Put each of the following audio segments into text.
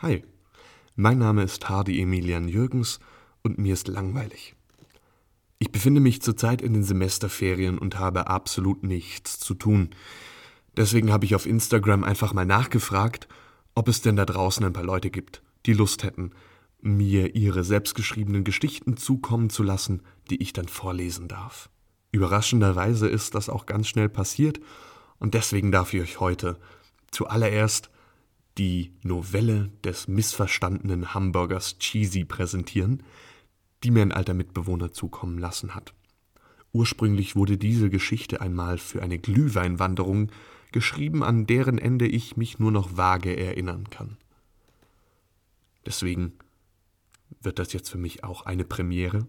Hi, mein Name ist Hardy Emilian Jürgens und mir ist langweilig. Ich befinde mich zurzeit in den Semesterferien und habe absolut nichts zu tun. Deswegen habe ich auf Instagram einfach mal nachgefragt, ob es denn da draußen ein paar Leute gibt, die Lust hätten, mir ihre selbstgeschriebenen Geschichten zukommen zu lassen, die ich dann vorlesen darf. Überraschenderweise ist das auch ganz schnell passiert und deswegen darf ich euch heute zuallererst die Novelle des missverstandenen Hamburgers Cheesy präsentieren, die mir ein alter Mitbewohner zukommen lassen hat. Ursprünglich wurde diese Geschichte einmal für eine Glühweinwanderung geschrieben, an deren Ende ich mich nur noch vage erinnern kann. Deswegen wird das jetzt für mich auch eine Premiere.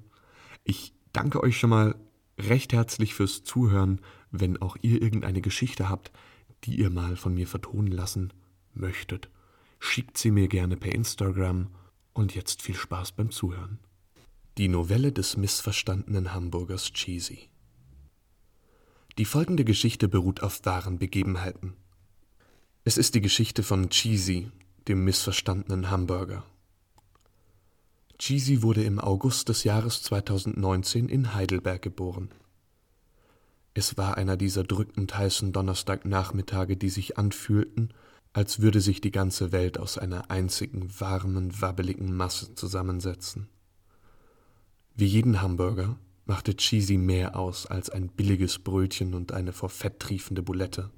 Ich danke euch schon mal recht herzlich fürs Zuhören, wenn auch ihr irgendeine Geschichte habt, die ihr mal von mir vertonen lassen möchtet. Schickt sie mir gerne per Instagram und jetzt viel Spaß beim Zuhören. Die Novelle des missverstandenen Hamburgers Cheesy. Die folgende Geschichte beruht auf wahren Begebenheiten. Es ist die Geschichte von Cheesy, dem missverstandenen Hamburger. Cheesy wurde im August des Jahres 2019 in Heidelberg geboren. Es war einer dieser drückend heißen Donnerstagnachmittage, die sich anfühlten, als würde sich die ganze Welt aus einer einzigen warmen, wabbeligen Masse zusammensetzen. Wie jeden Hamburger machte Cheesy mehr aus als ein billiges Brötchen und eine vor Fett triefende Bulette.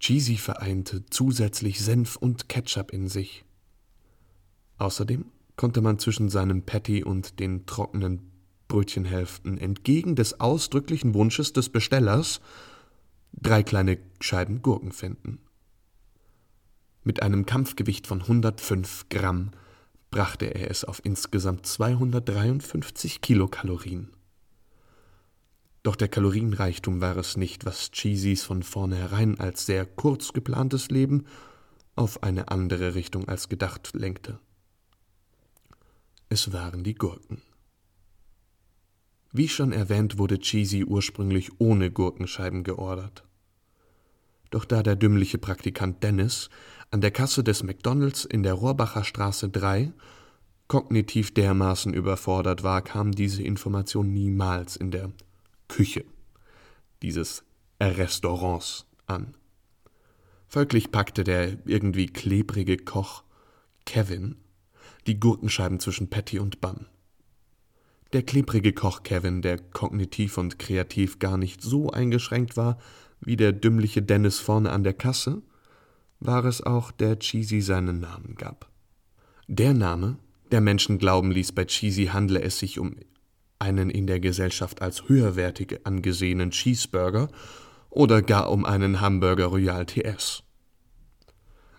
Cheesy vereinte zusätzlich Senf und Ketchup in sich. Außerdem konnte man zwischen seinem Patty und den trockenen Brötchenhälften entgegen des ausdrücklichen Wunsches des Bestellers drei kleine Scheiben Gurken finden. Mit einem Kampfgewicht von 105 Gramm brachte er es auf insgesamt 253 Kilokalorien. Doch der Kalorienreichtum war es nicht, was Cheesys von vornherein als sehr kurz geplantes Leben auf eine andere Richtung als gedacht lenkte. Es waren die Gurken. Wie schon erwähnt, wurde Cheesy ursprünglich ohne Gurkenscheiben geordert. Doch da der dümmliche Praktikant Dennis an der Kasse des McDonalds in der Rohrbacher Straße 3 kognitiv dermaßen überfordert war, kam diese Information niemals in der Küche dieses Restaurants an. Folglich packte der irgendwie klebrige Koch Kevin die Gurkenscheiben zwischen Patty und Bun. Der klebrige Koch Kevin, der kognitiv und kreativ gar nicht so eingeschränkt war wie der dümmliche Dennis vorne an der Kasse, war es auch, der Cheesy seinen Namen gab. Der Name, der Menschen glauben ließ, bei Cheesy handle es sich um einen in der Gesellschaft als höherwertig angesehenen Cheeseburger oder gar um einen Hamburger Royal TS.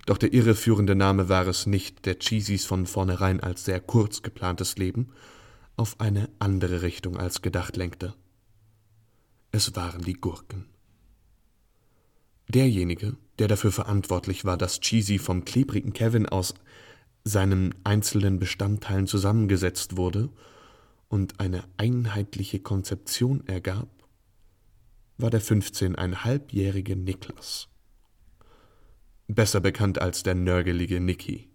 Doch der irreführende Name war es nicht, der Cheesys von vornherein als sehr kurz geplantes Leben auf eine andere Richtung als gedacht lenkte. Es waren die Gurken. Derjenige, der dafür verantwortlich war, dass Cheesy vom klebrigen Kevin aus seinen einzelnen Bestandteilen zusammengesetzt wurde und eine einheitliche Konzeption ergab, war der 15,5-jährige Niklas besser bekannt als der nörgelige Nicky.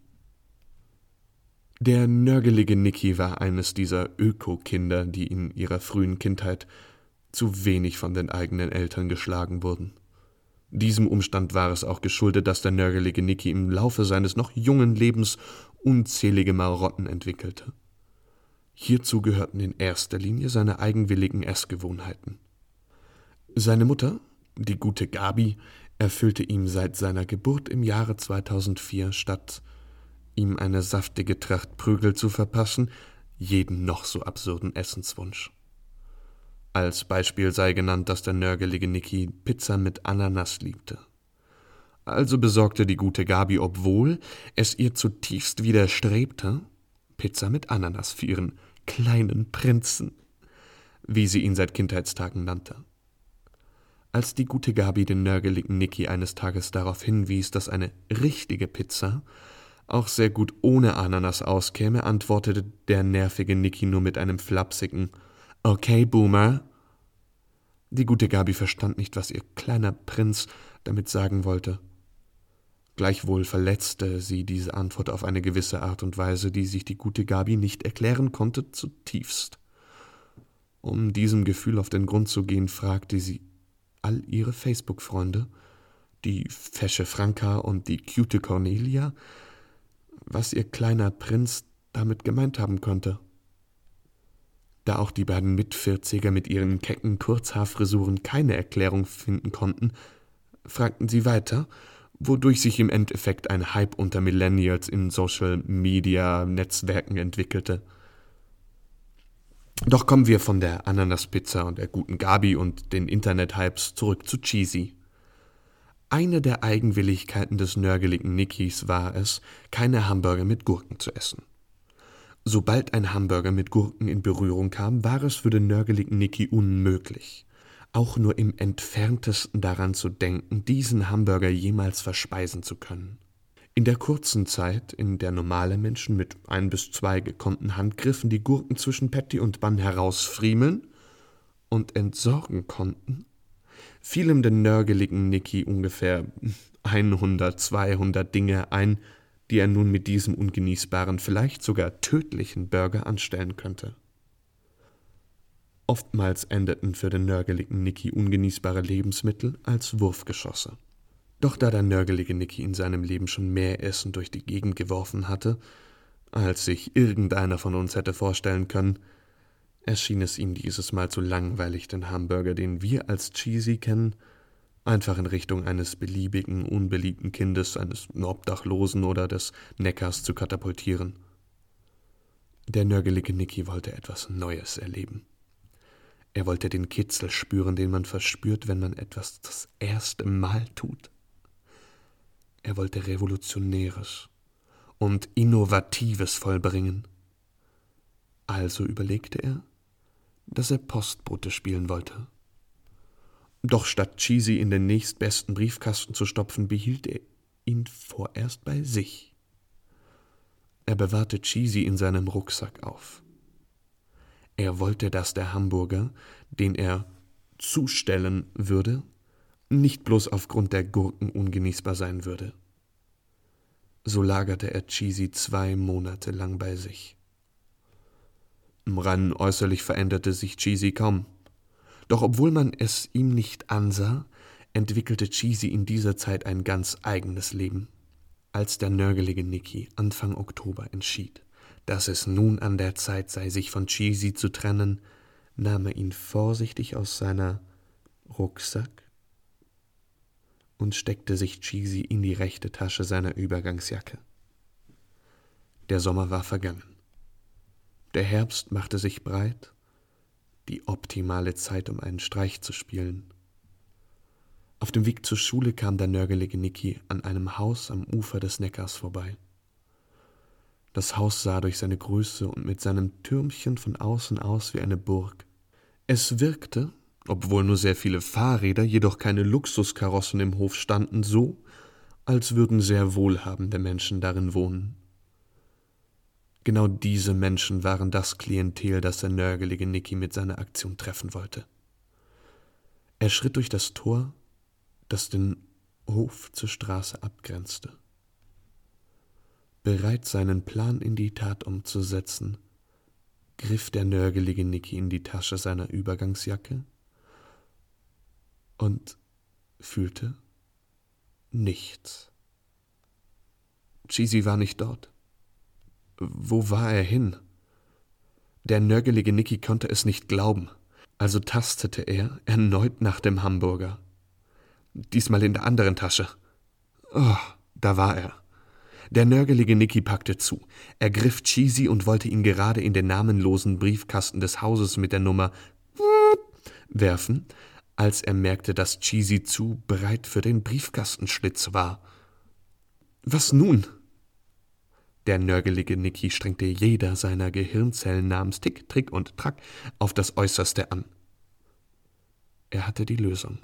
Der nörgelige Nicky war eines dieser Öko-Kinder, die in ihrer frühen Kindheit zu wenig von den eigenen Eltern geschlagen wurden. Diesem Umstand war es auch geschuldet, dass der nörgelige Nicky im Laufe seines noch jungen Lebens unzählige Marotten entwickelte. Hierzu gehörten in erster Linie seine eigenwilligen Essgewohnheiten. Seine Mutter, die gute Gabi, erfüllte ihm seit seiner Geburt im Jahre 2004 statt ihm eine saftige Tracht Prügel zu verpassen, jeden noch so absurden Essenswunsch. Als Beispiel sei genannt, dass der nörgelige Niki Pizza mit Ananas liebte. Also besorgte die gute Gabi, obwohl es ihr zutiefst widerstrebte, Pizza mit Ananas für ihren kleinen Prinzen, wie sie ihn seit Kindheitstagen nannte. Als die gute Gabi den nörgeligen Nicky eines Tages darauf hinwies, dass eine richtige Pizza auch sehr gut ohne Ananas auskäme, antwortete der nervige Nicky nur mit einem flapsigen Okay, Boomer. Die gute Gabi verstand nicht, was ihr kleiner Prinz damit sagen wollte. Gleichwohl verletzte sie diese Antwort auf eine gewisse Art und Weise, die sich die gute Gabi nicht erklären konnte, zutiefst. Um diesem Gefühl auf den Grund zu gehen, fragte sie all ihre Facebook-Freunde, die fesche Franka und die cute Cornelia, was ihr kleiner Prinz damit gemeint haben könnte. Da auch die beiden Mitvierziger mit ihren kecken Kurzhaarfrisuren keine Erklärung finden konnten, fragten sie weiter, wodurch sich im Endeffekt ein Hype unter Millennials in Social-Media-Netzwerken entwickelte. Doch kommen wir von der Ananaspizza und der guten Gabi und den Internet-Hypes zurück zu Cheesy. Eine der Eigenwilligkeiten des nörgeligen Nickys war es, keine Hamburger mit Gurken zu essen. Sobald ein Hamburger mit Gurken in Berührung kam, war es für den nörgeligen Nicky unmöglich, auch nur im entferntesten daran zu denken, diesen Hamburger jemals verspeisen zu können. In der kurzen Zeit, in der normale Menschen mit ein bis zwei gekonnten Handgriffen die Gurken zwischen Patty und Bann herausfriemeln und entsorgen konnten, fielen dem nörgeligen Nicky ungefähr 100, 200 Dinge ein, die er nun mit diesem ungenießbaren, vielleicht sogar tödlichen Burger anstellen könnte. Oftmals endeten für den nörgeligen Nicky ungenießbare Lebensmittel als Wurfgeschosse. Doch da der nörgelige Nicky in seinem Leben schon mehr Essen durch die Gegend geworfen hatte, als sich irgendeiner von uns hätte vorstellen können, erschien es ihm dieses Mal zu langweilig, den Hamburger, den wir als Cheesy kennen, einfach in Richtung eines beliebigen, unbeliebten Kindes, eines Obdachlosen oder des Neckars zu katapultieren. Der nörgelige Nicky wollte etwas Neues erleben. Er wollte den Kitzel spüren, den man verspürt, wenn man etwas das erste Mal tut. Er wollte Revolutionäres und Innovatives vollbringen. Also überlegte er, dass er Postbote spielen wollte. Doch statt Cheesy in den nächstbesten Briefkasten zu stopfen, behielt er ihn vorerst bei sich. Er bewahrte Cheesy in seinem Rucksack auf. Er wollte, dass der Hamburger, den er zustellen würde, nicht bloß aufgrund der Gurken ungenießbar sein würde. So lagerte er Cheesy zwei Monate lang bei sich. Rein äußerlich veränderte sich Cheesy kaum. Doch obwohl man es ihm nicht ansah, entwickelte Cheesy in dieser Zeit ein ganz eigenes Leben. Als der nörgelige Nicky Anfang Oktober entschied, dass es nun an der Zeit sei, sich von Cheesy zu trennen, nahm er ihn vorsichtig aus seiner Rucksack und steckte sich Cheesy in die rechte Tasche seiner Übergangsjacke. Der Sommer war vergangen. Der Herbst machte sich breit die optimale Zeit, um einen Streich zu spielen. Auf dem Weg zur Schule kam der nörgelige Niki an einem Haus am Ufer des Neckars vorbei. Das Haus sah durch seine Größe und mit seinem Türmchen von außen aus wie eine Burg. Es wirkte, obwohl nur sehr viele Fahrräder, jedoch keine Luxuskarossen im Hof standen, so, als würden sehr wohlhabende Menschen darin wohnen. Genau diese Menschen waren das Klientel, das der nörgelige Nicky mit seiner Aktion treffen wollte. Er schritt durch das Tor, das den Hof zur Straße abgrenzte. Bereit, seinen Plan in die Tat umzusetzen, griff der nörgelige Nicky in die Tasche seiner Übergangsjacke und fühlte nichts. Cheesy war nicht dort. Wo war er hin? Der nörgelige Nicky konnte es nicht glauben, also tastete er erneut nach dem Hamburger. Diesmal in der anderen Tasche. Oh, da war er. Der nörgelige Nicky packte zu, ergriff Cheesy und wollte ihn gerade in den namenlosen Briefkasten des Hauses mit der Nummer werfen, als er merkte, dass Cheesy zu breit für den Briefkastenschlitz war. Was nun? Der nörgelige Nicky strengte jeder seiner Gehirnzellen namens Tick, Trick und Track auf das Äußerste an. Er hatte die Lösung.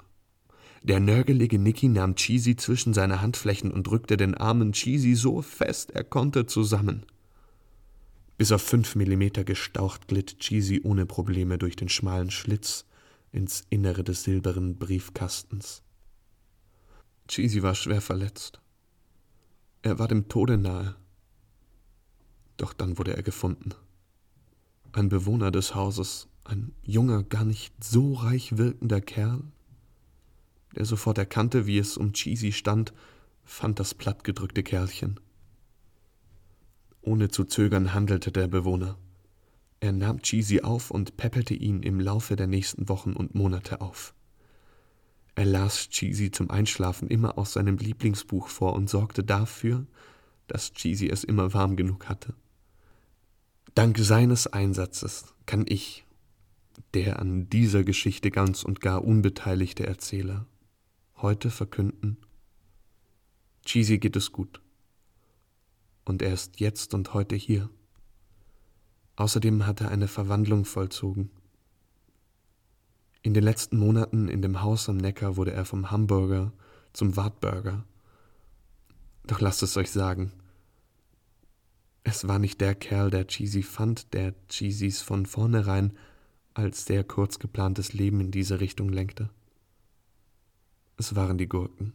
Der nörgelige Nicky nahm Cheesy zwischen seine Handflächen und drückte den armen Cheesy so fest er konnte zusammen. Bis auf fünf Millimeter gestaucht glitt Cheesy ohne Probleme durch den schmalen Schlitz ins Innere des silbernen Briefkastens. Cheesy war schwer verletzt. Er war dem Tode nahe. Doch dann wurde er gefunden. Ein Bewohner des Hauses, ein junger, gar nicht so reich wirkender Kerl, der sofort erkannte, wie es um Cheesy stand, fand das plattgedrückte Kerlchen. Ohne zu zögern handelte der Bewohner. Er nahm Cheesy auf und peppelte ihn im Laufe der nächsten Wochen und Monate auf. Er las Cheesy zum Einschlafen immer aus seinem Lieblingsbuch vor und sorgte dafür, dass Cheesy es immer warm genug hatte. Dank seines Einsatzes kann ich, der an dieser Geschichte ganz und gar unbeteiligte Erzähler, heute verkünden, Cheesy geht es gut. Und er ist jetzt und heute hier. Außerdem hat er eine Verwandlung vollzogen. In den letzten Monaten in dem Haus am Neckar wurde er vom Hamburger zum Wartburger. Doch lasst es euch sagen, es war nicht der Kerl, der Cheesy fand, der Cheesys von vornherein als sehr kurz geplantes Leben in diese Richtung lenkte. Es waren die Gurken.